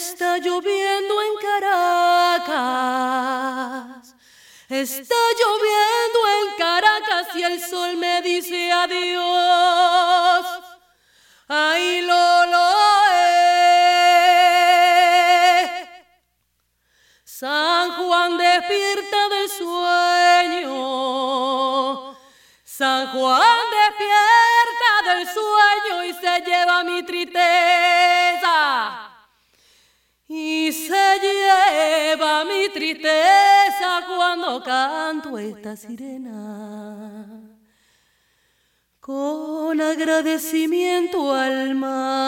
Está lloviendo en Caracas. Está lloviendo en Caracas y el sol me dice adiós. Ay, Lolo. San Juan despierta del sueño. San Juan despierta del sueño y se lleva mi tristeza canto esta sirena. Con agradecimiento al mar